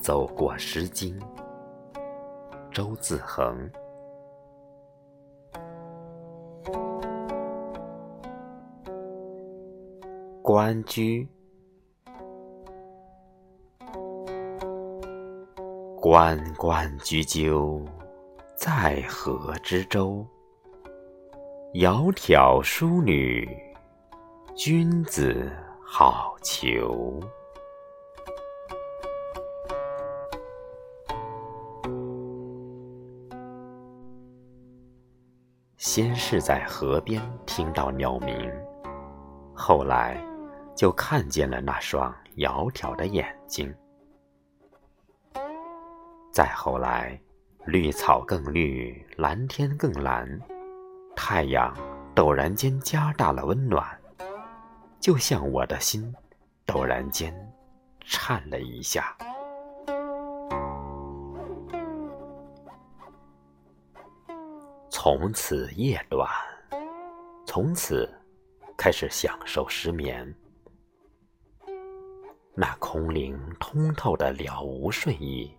走过《诗经》，周自恒。关雎，关关雎鸠，在河之洲。窈窕淑女，君子好逑。先是在河边听到鸟鸣，后来就看见了那双窈窕的眼睛。再后来，绿草更绿，蓝天更蓝，太阳陡然间加大了温暖，就像我的心陡然间颤了一下。从此夜短，从此开始享受失眠。那空灵通透的了无睡意，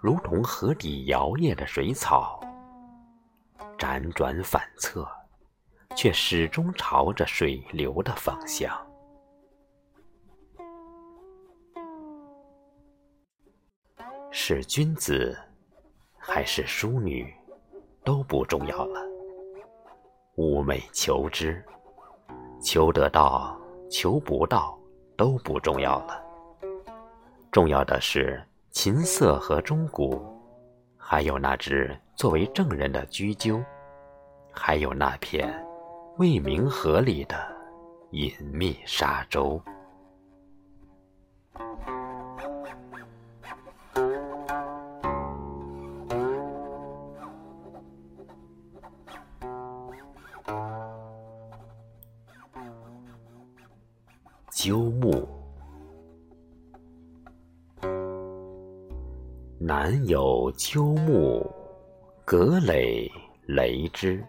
如同河底摇曳的水草，辗转反侧，却始终朝着水流的方向。是君子，还是淑女？都不重要了，寤寐求之，求得到，求不到都不重要了。重要的是琴瑟和钟鼓，还有那只作为证人的雎鸠，还有那片未名河里的隐秘沙洲。鸠木，南有鸠木，葛藟雷之。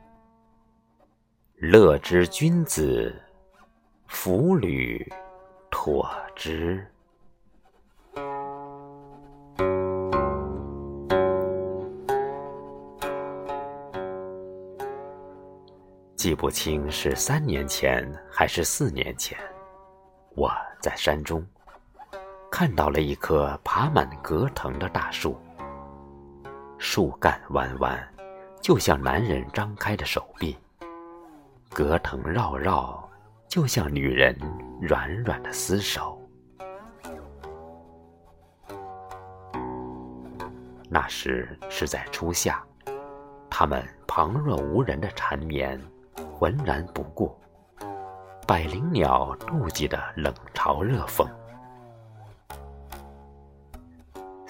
乐之君子，弗履妥之。记不清是三年前还是四年前。我在山中看到了一棵爬满葛藤的大树，树干弯弯，就像男人张开的手臂；葛藤绕绕，就像女人软软的厮手。那时是在初夏，他们旁若无人的缠绵，浑然不顾。百灵鸟妒忌的冷嘲热讽。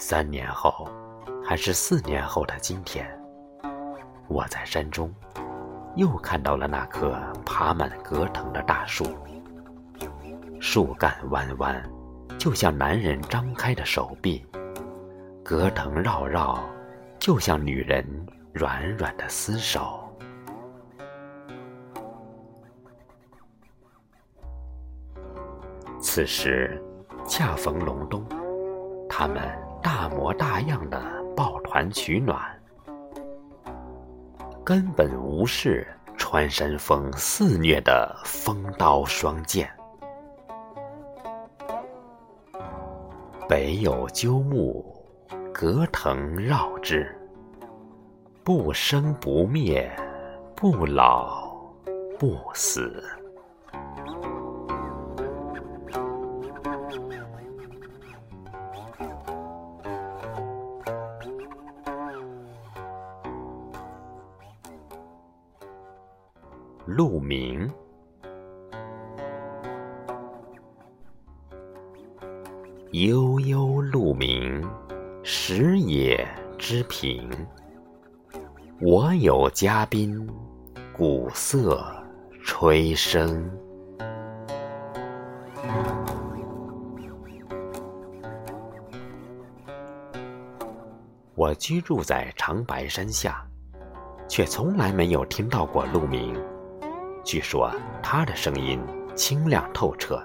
三年后，还是四年后的今天，我在山中又看到了那棵爬满葛藤的大树，树干弯弯，就像男人张开的手臂；葛藤绕绕，就像女人软软的厮手。此时恰逢隆冬，他们大模大样的抱团取暖，根本无视穿山风肆虐的风刀霜剑。北有鸠木，葛藤绕之，不生不灭，不老不死。鹿鸣，悠悠鹿鸣，食野之苹。我有嘉宾，鼓瑟吹笙。我居住在长白山下，却从来没有听到过鹿鸣。据说他的声音清亮透彻，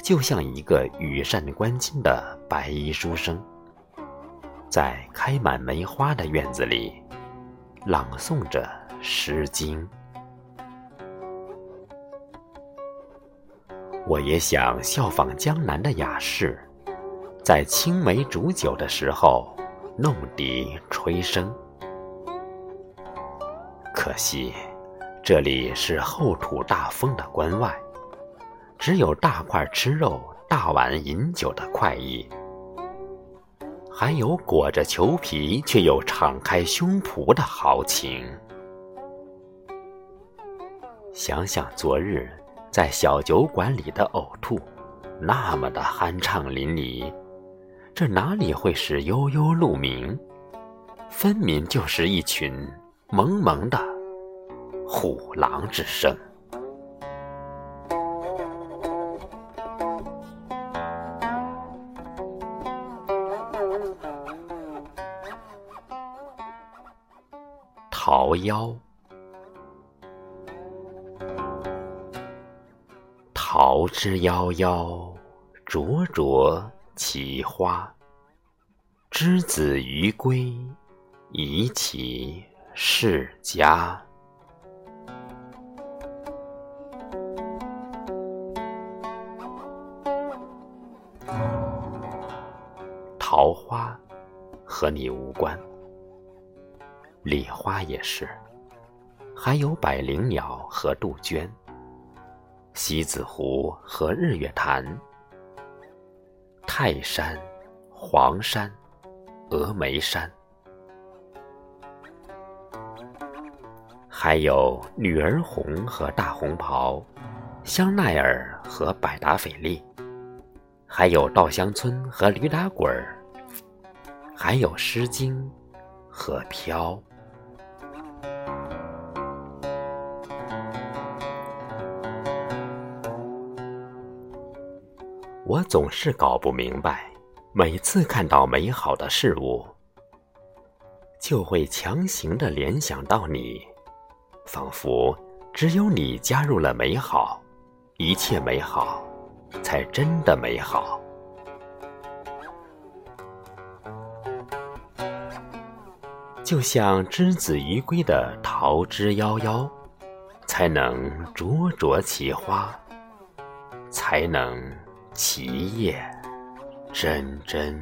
就像一个羽扇纶巾的白衣书生，在开满梅花的院子里朗诵着《诗经》。我也想效仿江南的雅士，在青梅煮酒的时候弄笛吹笙。可惜，这里是厚土大风的关外，只有大块吃肉、大碗饮酒的快意，还有裹着裘皮却又敞开胸脯的豪情。想想昨日。在小酒馆里的呕吐，那么的酣畅淋漓，这哪里会是悠悠鹿鸣？分明就是一群萌萌的虎狼之声。桃夭。桃之夭夭，灼灼其花。之子于归，宜其室家。桃花和你无关，李花也是，还有百灵鸟和杜鹃。西子湖和日月潭，泰山、黄山、峨眉山，还有女儿红和大红袍，香奈儿和百达翡丽，还有稻香村和驴打滚儿，还有《诗经》和飘。我总是搞不明白，每次看到美好的事物，就会强行的联想到你，仿佛只有你加入了美好，一切美好才真的美好。就像之子于归的桃之夭夭，才能灼灼其花，才能。其叶蓁蓁。